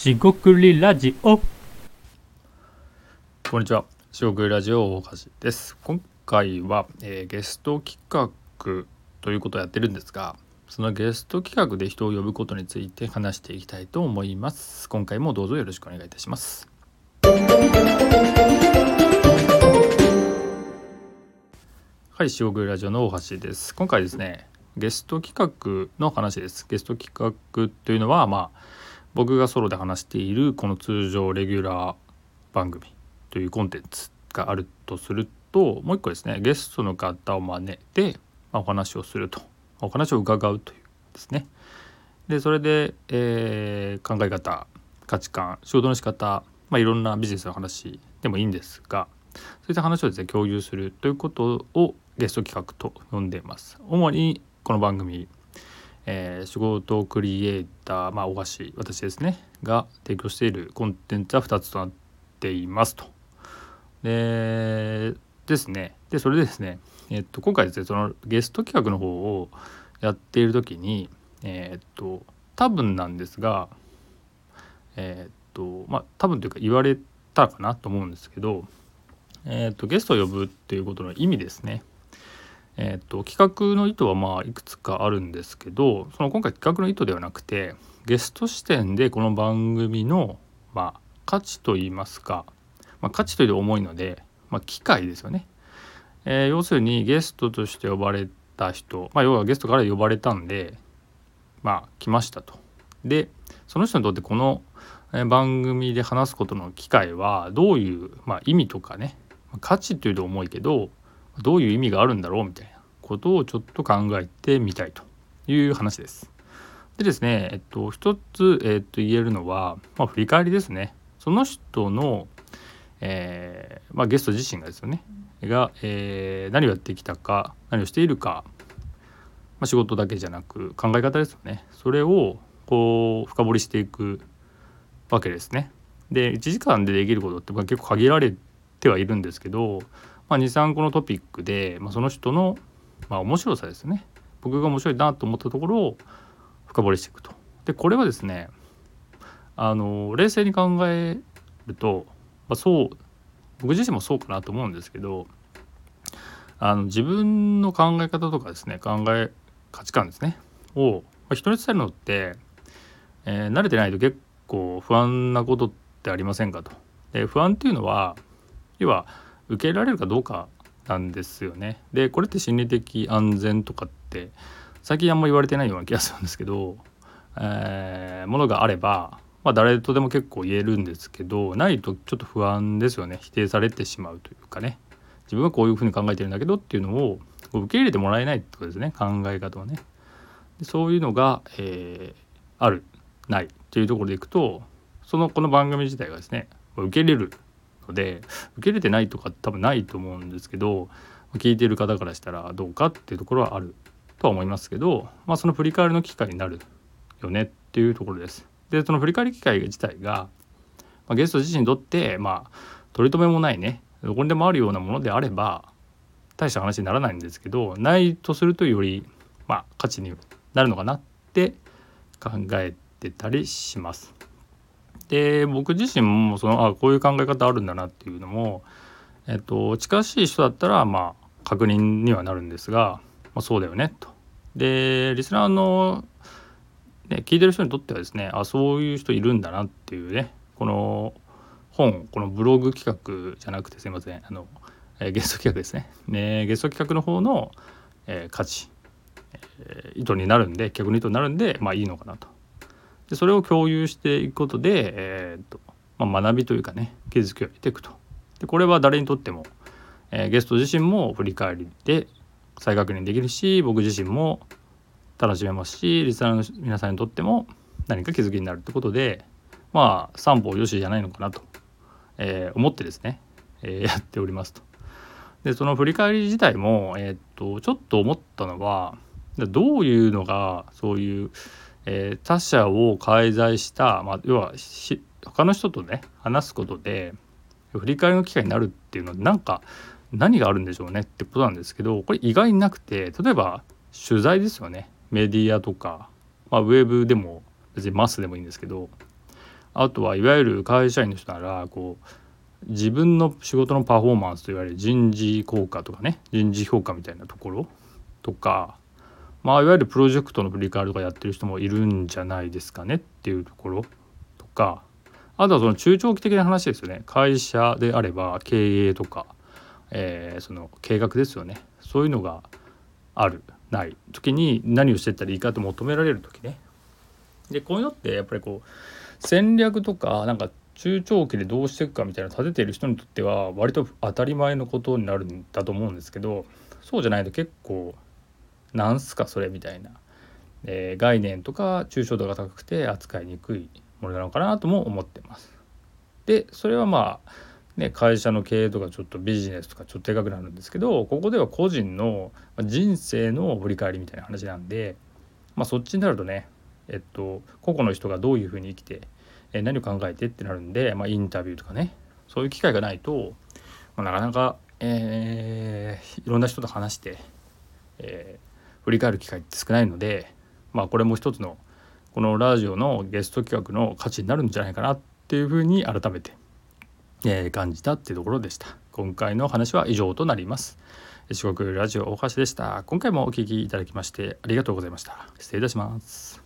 しごくりラジオこんにちは。四国ラジオ大橋です。今回は、えーゲスト企画ということをやってるんですが、そのゲスト企画で人を呼ぶことについて話していきたいと思います。今回もどうぞよろしくお願いいたします。はい、四国ラジオの大橋です。今回ですね、ゲスト企画の話です。ゲスト企画というのは、まあ、僕がソロで話しているこの通常レギュラー番組というコンテンツがあるとするともう一個ですねゲストの方を招いて、ま、お話をすると。お話を伺うというですね。でそれで、えー考え方価値観仕事の仕方、まあ、いろんなビジネスの話でもいいんですがそういった話をですね共有するということをゲスト企画と呼んでいます。主にこの番組えー仕事クリエイター、まあ、大橋私ですねが提供しているコンテンツは2つとなっていますと。でですねでそれでですね、えっと今回ですねそのゲスト企画の方をやっている時にえっと多分なんですがえっとまあ多分というか言われたかなと思うんですけど、えっとゲストを呼ぶっていうことの意味ですね。えー、と企画の意図はまあいくつかあるんですけどその今回企画の意図ではなくてゲスト視点でこの番組のまあ価値といいますか、まあ、価値という重いので、まあ、機会ですよね、えー要するにゲストとして呼ばれた人、まあ、要はゲストから呼ばれたんでまあ来ましたと。でその人にとってこの番組で話すことの機会はどういう、まあ、意味とかね価値というと重いけどどういう意味があるんだろうみたいなことをちょっと考えてみたいという話です。でですね、えっと、一つ、えっと、言えるのは、まあ、振り返りですね。その人の、えーまあ、ゲスト自身がですよね、が、えー何をやってきたか、何をしているか、まあ、仕事だけじゃなく考え方ですよね。それをこう深掘りしていくわけですね。で1時間でできることって結構限られてはいるんですけど、まあ、23個のトピックで、まあ、その人の、まあ、面白さですね僕が面白いなと思ったところを深掘りしていくと。でこれはですねあの冷静に考えると、まあ、そう僕自身もそうかなと思うんですけどあの自分の考え方とかですね考え価値観ですねを、まあ、人に伝えるのって、えー慣れてないと結構不安なことってありませんかと。で不安っていうのは要は受け入れられるかどうかなんですよね。でこれって心理的安全とかって最近あんま言われてないような気がするんですけど、えーものがあれば、まあ、誰とでも結構言えるんですけどないとちょっと不安ですよね否定されてしまうというかね自分はこういうふうに考えてるんだけどっていうのを受け入れてもらえないってことですね考え方はね。でそういうのが、えーあるないっていうところでいくとそのこの番組自体がですね受け入れるので受け入れてないとか多分ないと思うんですけど聞いてる方からしたらどうかっていうところはあるとは思いますけど、まあ、その振り返りの機会になるよねっていうところです。でその振り返り機会自体が、まあ、ゲスト自身にとってまあ取り留めもないねどこにでもあるようなものであれば大した話にならないんですけどないとするとよりまあ価値になるのかなって考えてたりします。で僕自身もそのあこういう考え方あるんだなっていうのも、えっと、近しい人だったらまあ確認にはなるんですが、まあ、そうだよねと。でリスナーの、ね、聞いてる人にとってはですねあそういう人いるんだなっていうねこの本このブログ企画じゃなくてすいませんあの、えーゲスト企画ですねねゲスト企画の方の、えー価値、えー意図になるんで客の意図になるんでまあいいのかなと。でそれを共有していくことで、えーとまあ、学びというかね気づきを得ていくと。でこれは誰にとっても、えーゲスト自身も振り返りで再確認できるし僕自身も楽しめますしリスナーの皆さんにとっても何か気づきになるってことでまあ三方よしじゃないのかなと、えー思ってですね、えーやっておりますと。でその振り返り自体も、えーっとちょっと思ったのはどういうのがそういう、えー他者を介在した、まあ、要はし他の人とね話すことで振り返りの機会になるっていうのはなんか何があるんでしょうねってことなんですけどこれ意外になくて例えば取材ですよね。メディアとか、まあ、ウェブでも別にマスでもいいんですけどあとはいわゆる会社員の人ならこう自分の仕事のパフォーマンスといわれる人事効果とかね人事評価みたいなところとかまあいわゆるプロジェクトの振り返りとかやってる人もいるんじゃないですかねっていうところとか。あとはその中長期的な話ですよね。会社であれば経営とか、えー、その計画ですよね。そういうのがあるない時に何をしていったらいいかと求められる時ね。でこういうのってやっぱりこう戦略とかなんか中長期でどうしていくかみたいなの立てている人にとっては割と当たり前のことになるんだと思うんですけどそうじゃないと結構なんすかそれみたいな、えー、概念とか抽象度が高くて扱いにくいものなのかなとも思ってます。でそれはまあね、会社の経営とかちょっとビジネスとかちょっとでかくなるんですけどここでは個人の人生の振り返りみたいな話なんで、まあ、そっちになるとね、えっと、個々の人がどういうふうに生きて、え何を考えてってなるんで、まあ、インタビューとかねそういう機会がないと、まあ、なかなか、えー、いろんな人と話して、えー、振り返る機会って少ないので、まあ、これも一つのこのラジオのゲスト企画の価値になるんじゃないかなっていうふうに改めてえー、感じたっていうところでした。今回の話は以上となります。四国ラジオ大橋でした。今回もお聴きいただきましてありがとうございました。失礼いたします。